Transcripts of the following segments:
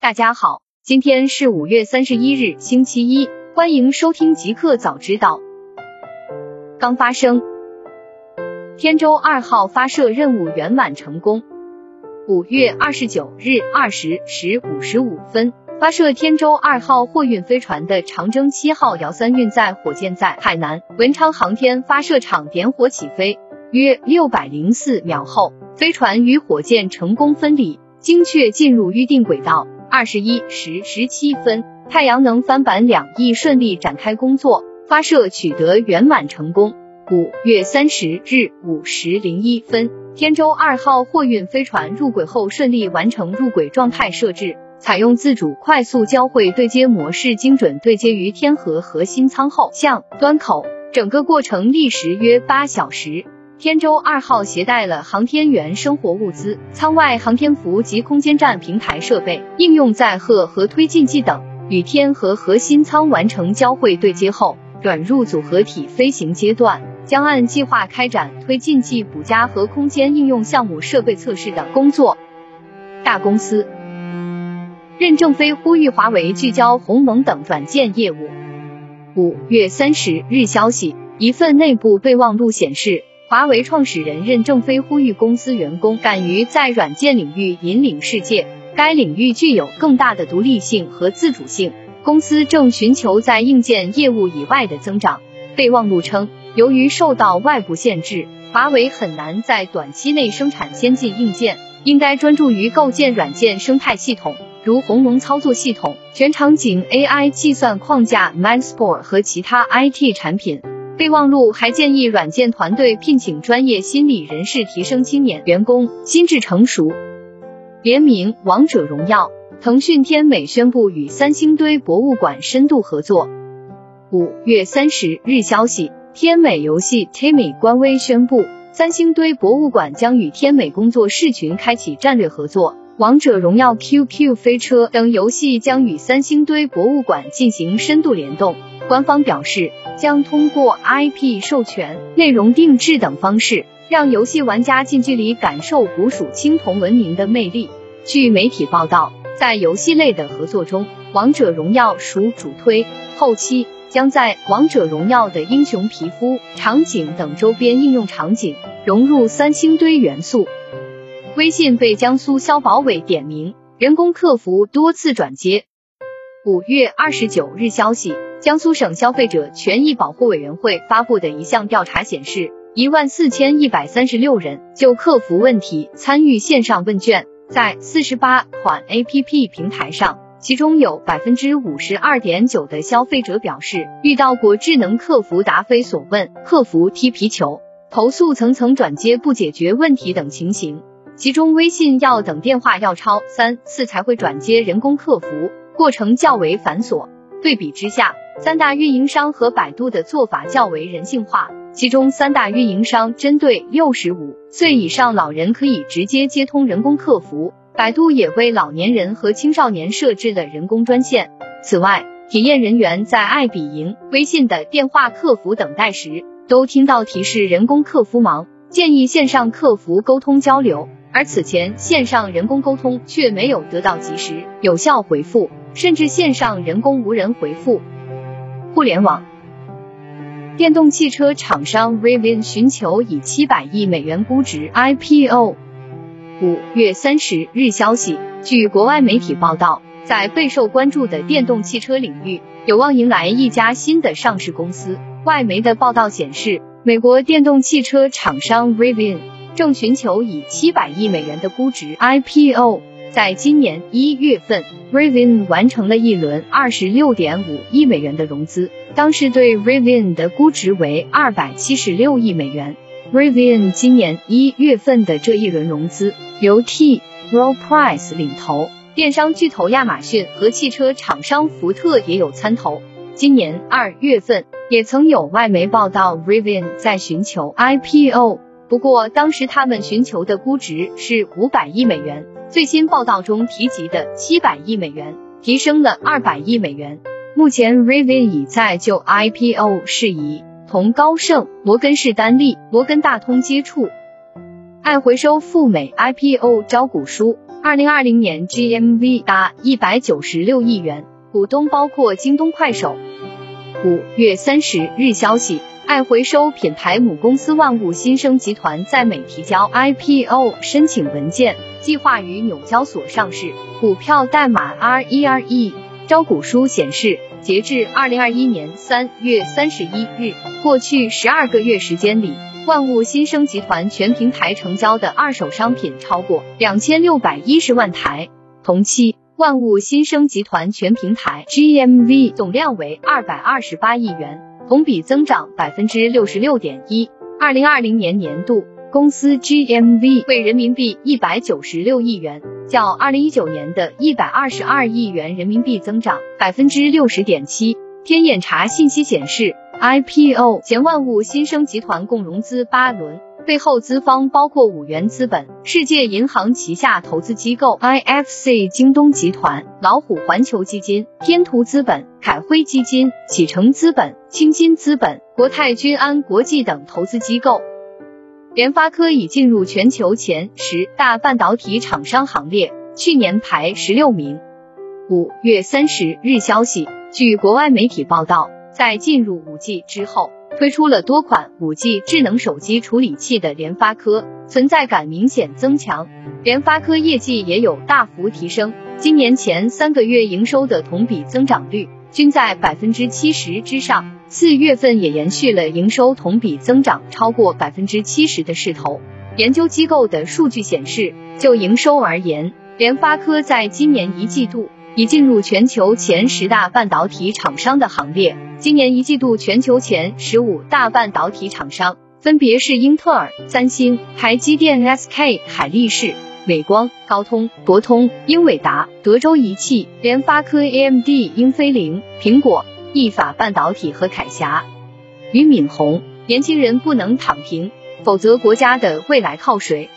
大家好，今天是五月三十一日，星期一，欢迎收听极客早知道。刚发生，天舟二号发射任务圆满成功。五月二十九日二十时五十五分。发射天舟二号货运飞船的长征七号遥三运载火箭在海南文昌航天发射场点火起飞，约六百零四秒后，飞船与火箭成功分离，精确进入预定轨道。二十一时十七分，太阳能帆板两翼顺利展开工作，发射取得圆满成功。五月三十日五时零一分，天舟二号货运飞船入轨后顺利完成入轨状态设置。采用自主快速交会对接模式，精准对接于天河核心舱后向端口，整个过程历时约八小时。天舟二号携带了航天员生活物资、舱外航天服及空间站平台设备、应用载荷和推进剂等，与天和核心舱完成交会对接后，转入组合体飞行阶段，将按计划开展推进剂补加和空间应用项目设备测试等工作。大公司。任正非呼吁华为聚焦鸿蒙等软件业务。五月三十日消息，一份内部备忘录显示，华为创始人任正非呼吁公司员工敢于在软件领域引领世界，该领域具有更大的独立性和自主性。公司正寻求在硬件业务以外的增长。备忘录称，由于受到外部限制，华为很难在短期内生产先进硬件，应该专注于构建软件生态系统。如鸿蒙操作系统、全场景 AI 计算框架 MindSpore 和其他 IT 产品。备忘录还建议软件团队聘请专业心理人士，提升青年员工心智成熟。联名王者荣耀，腾讯天美宣布与三星堆博物馆深度合作。五月三十日消息，天美游戏 Timmy 官微宣布，三星堆博物馆将与天美工作室群开启战略合作。王者荣耀、QQ 飞车等游戏将与三星堆博物馆进行深度联动。官方表示，将通过 IP 授权、内容定制等方式，让游戏玩家近距离感受古蜀青铜文明的魅力。据媒体报道，在游戏类的合作中，王者荣耀属主推，后期将在王者荣耀的英雄皮肤、场景等周边应用场景融入三星堆元素。微信被江苏消保委点名，人工客服多次转接。五月二十九日消息，江苏省消费者权益保护委员会发布的一项调查显示，一万四千一百三十六人就客服问题参与线上问卷，在四十八款 APP 平台上，其中有百分之五十二点九的消费者表示遇到过智能客服答非所问、客服踢皮球、投诉层层转接不解决问题等情形。其中，微信要等电话要超三次才会转接人工客服，过程较为繁琐。对比之下，三大运营商和百度的做法较为人性化。其中，三大运营商针对六十五岁以上老人可以直接接通人工客服，百度也为老年人和青少年设置了人工专线。此外，体验人员在爱彼迎、微信的电话客服等待时，都听到提示人工客服忙，建议线上客服沟通交流。而此前线上人工沟通却没有得到及时有效回复，甚至线上人工无人回复。互联网，电动汽车厂商 Rivian 寻求以七百亿美元估值 IPO。五月三十日消息，据国外媒体报道，在备受关注的电动汽车领域，有望迎来一家新的上市公司。外媒的报道显示，美国电动汽车厂商 Rivian。正寻求以七百亿美元的估值 IPO。在今年一月份，Rivian 完成了一轮二十六点五亿美元的融资，当时对 Rivian 的估值为二百七十六亿美元。Rivian 今年一月份的这一轮融资由 T. Rowe Price 领投，电商巨头亚马逊和汽车厂商福特也有参投。今年二月份，也曾有外媒报道 Rivian 在寻求 IPO。不过，当时他们寻求的估值是五百亿美元，最新报道中提及的七百亿美元提升了二百亿美元。目前，Rivian 已在就 IPO 事宜同高盛、摩根士丹利、摩根大通接触。爱回收赴美 IPO 招股书。二零二零年 GMV 达一百九十六亿元，股东包括京东、快手。五月三十日消息，爱回收品牌母公司万物新生集团在美提交 IPO 申请文件，计划于纽交所上市，股票代码 RERE。招股书显示，截至二零二一年三月三十一日，过去十二个月时间里。万物新生集团全平台成交的二手商品超过两千六百一十万台，同期万物新生集团全平台 GMV 总量为二百二十八亿元，同比增长百分之六十六点一。二零二零年年度公司 GMV 为人民币一百九十六亿元，较二零一九年的一百二十二亿元人民币增长百分之六十点七。天眼查信息显示。IPO 前，万物新生集团共融资八轮，背后资方包括五元资本、世界银行旗下投资机构 IFC、京东集团、老虎环球基金、天图资本、凯辉基金、启程资本、青金资本、国泰君安国际等投资机构。联发科已进入全球前十大半导体厂商行列，去年排十六名。五月三十日消息，据国外媒体报道。在进入五 G 之后，推出了多款五 G 智能手机处理器的联发科存在感明显增强，联发科业绩也有大幅提升。今年前三个月营收的同比增长率均在百分之七十之上，四月份也延续了营收同比增长超过百分之七十的势头。研究机构的数据显示，就营收而言，联发科在今年一季度已进入全球前十大半导体厂商的行列。今年一季度全球前十五大半导体厂商分别是英特尔、三星、台积电、SK 海力士、美光、高通、博通、英伟达、德州仪器、联发科、AMD、英飞凌、苹果、意法半导体和凯霞。俞敏洪，年轻人不能躺平，否则国家的未来靠谁？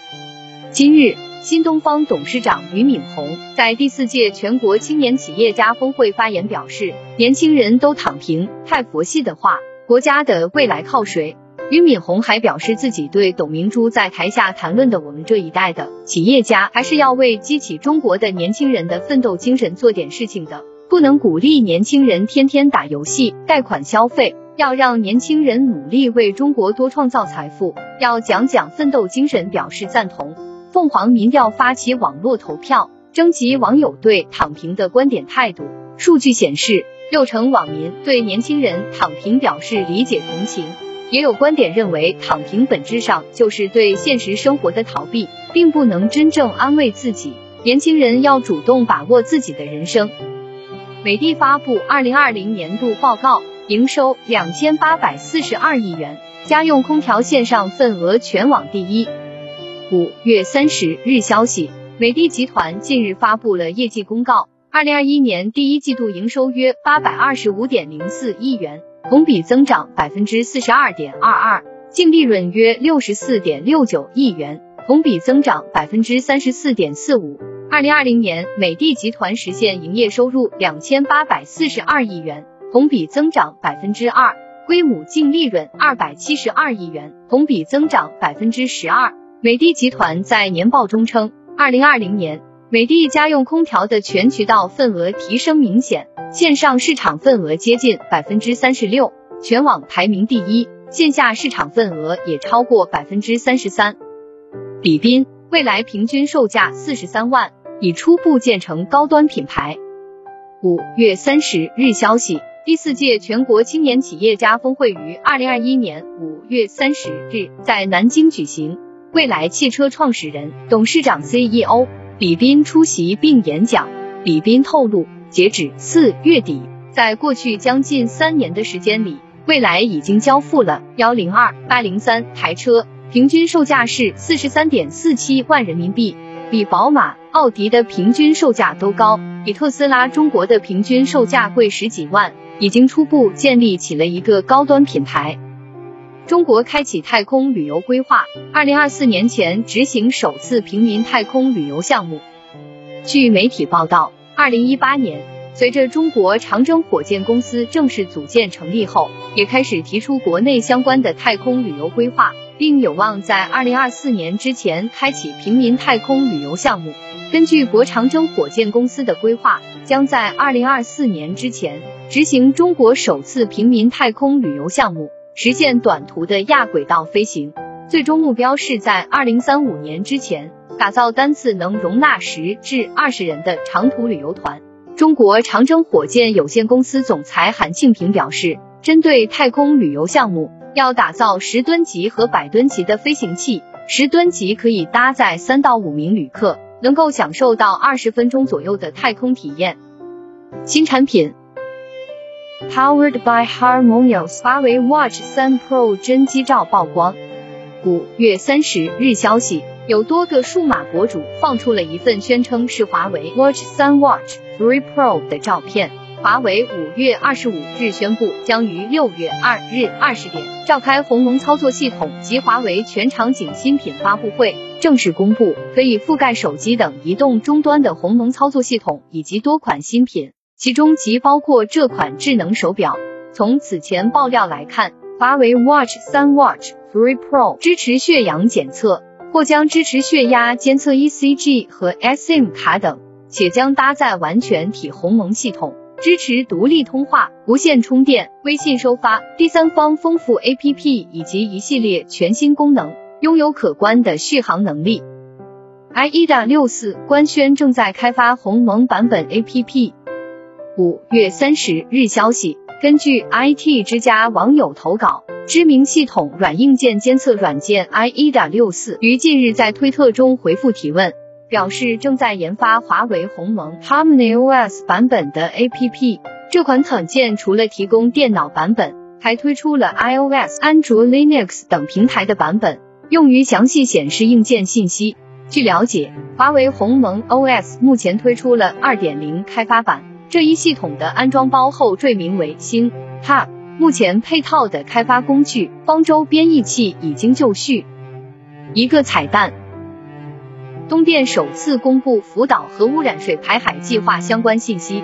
今日。新东方董事长俞敏洪在第四届全国青年企业家峰会发言表示：“年轻人都躺平，太佛系的话，国家的未来靠谁？”俞敏洪还表示，自己对董明珠在台下谈论的我们这一代的企业家，还是要为激起中国的年轻人的奋斗精神做点事情的，不能鼓励年轻人天天打游戏、贷款消费，要让年轻人努力为中国多创造财富，要讲讲奋斗精神，表示赞同。凤凰民调发起网络投票，征集网友对躺平的观点态度。数据显示，六成网民对年轻人躺平表示理解同情。也有观点认为，躺平本质上就是对现实生活的逃避，并不能真正安慰自己。年轻人要主动把握自己的人生。美的发布二零二零年度报告，营收两千八百四十二亿元，家用空调线上份额全网第一。五月三十日消息，美的集团近日发布了业绩公告，二零二一年第一季度营收约八百二十五点零四亿元，同比增长百分之四十二点二二，净利润约六十四点六九亿元，同比增长百分之三十四点四五。二零二零年，美的集团实现营业收入两千八百四十二亿元，同比增长百分之二，归母净利润二百七十二亿元，同比增长百分之十二。美的集团在年报中称，二零二零年美的家用空调的全渠道份额提升明显，线上市场份额接近百分之三十六，全网排名第一，线下市场份额也超过百分之三十三。李斌未来平均售价四十三万，已初步建成高端品牌。五月三十日消息，第四届全国青年企业家峰会于二零二一年五月三十日在南京举行。蔚来汽车创始人、董事长 CEO 李斌出席并演讲。李斌透露，截止四月底，在过去将近三年的时间里，蔚来已经交付了幺零二八零三台车，平均售价是四十三点四七万人民币，比宝马、奥迪的平均售价都高，比特斯拉中国的平均售价贵十几万，已经初步建立起了一个高端品牌。中国开启太空旅游规划，二零二四年前执行首次平民太空旅游项目。据媒体报道，二零一八年，随着中国长征火箭公司正式组建成立后，也开始提出国内相关的太空旅游规划，并有望在二零二四年之前开启平民太空旅游项目。根据国长征火箭公司的规划，将在二零二四年之前执行中国首次平民太空旅游项目，实现短途的亚轨道飞行。最终目标是在二零三五年之前，打造单次能容纳十至二十人的长途旅游团。中国长征火箭有限公司总裁韩庆平表示，针对太空旅游项目，要打造十吨级和百吨级的飞行器。十吨级可以搭载三到五名旅客，能够享受到二十分钟左右的太空体验。新产品，Powered by Harmonious，华为 Watch 三 Pro 真机照曝光。五月三十日消息，有多个数码博主放出了一份宣称是华为 Watch 三 Watch 3 Pro 的照片。华为五月二十五日宣布，将于六月二日二十点召开鸿蒙操作系统及华为全场景新品发布会，正式公布可以覆盖手机等移动终端的鸿蒙操作系统以及多款新品，其中即包括这款智能手表。从此前爆料来看，华为 Watch 三 Watch 3 Pro 支持血氧检测，或将支持血压监测 ECG 和 SIM 卡等，且将搭载完全体鸿蒙系统。支持独立通话、无线充电、微信收发、第三方丰富 APP 以及一系列全新功能，拥有可观的续航能力。IE 六四官宣正在开发鸿蒙版本 APP。五月三十日消息，根据 IT 之家网友投稿，知名系统软硬件监测软件 IE 六四于近日在推特中回复提问。表示正在研发华为鸿蒙 HarmonyOS 版本的 APP。这款软件除了提供电脑版本，还推出了 iOS、安卓、Linux 等平台的版本，用于详细显示硬件信息。据了解，华为鸿蒙 OS 目前推出了2.0开发版，这一系统的安装包后缀名为星 Hub。目前配套的开发工具方舟编译器已经就绪。一个彩蛋。东电首次公布福岛核污染水排海计划相关信息。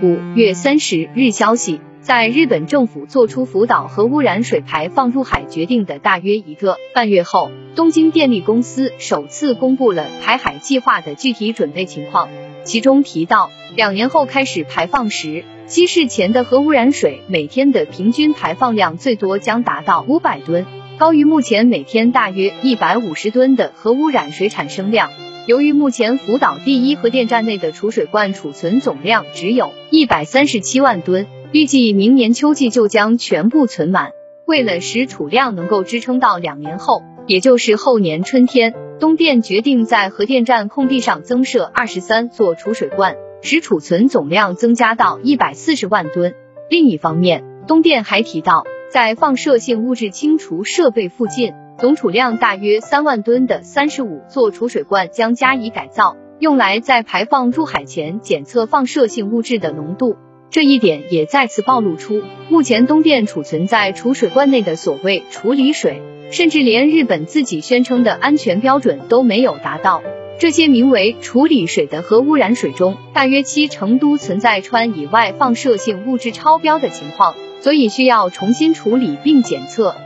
五月三十日消息，在日本政府做出福岛核污染水排放入海决定的大约一个半月后，东京电力公司首次公布了排海计划的具体准备情况。其中提到，两年后开始排放时，稀释前的核污染水每天的平均排放量最多将达到五百吨。高于目前每天大约一百五十吨的核污染水产生量。由于目前福岛第一核电站内的储水罐储存总量只有一百三十七万吨，预计明年秋季就将全部存满。为了使储量能够支撑到两年后，也就是后年春天，东电决定在核电站空地上增设二十三座储水罐，使储存总量增加到一百四十万吨。另一方面，东电还提到。在放射性物质清除设备附近，总储量大约三万吨的三十五座储水罐将加以改造，用来在排放入海前检测放射性物质的浓度。这一点也再次暴露出，目前东电储存在储水罐内的所谓处理水，甚至连日本自己宣称的安全标准都没有达到。这些名为处理水的核污染水中，大约七成都存在川以外放射性物质超标的情况。所以需要重新处理并检测。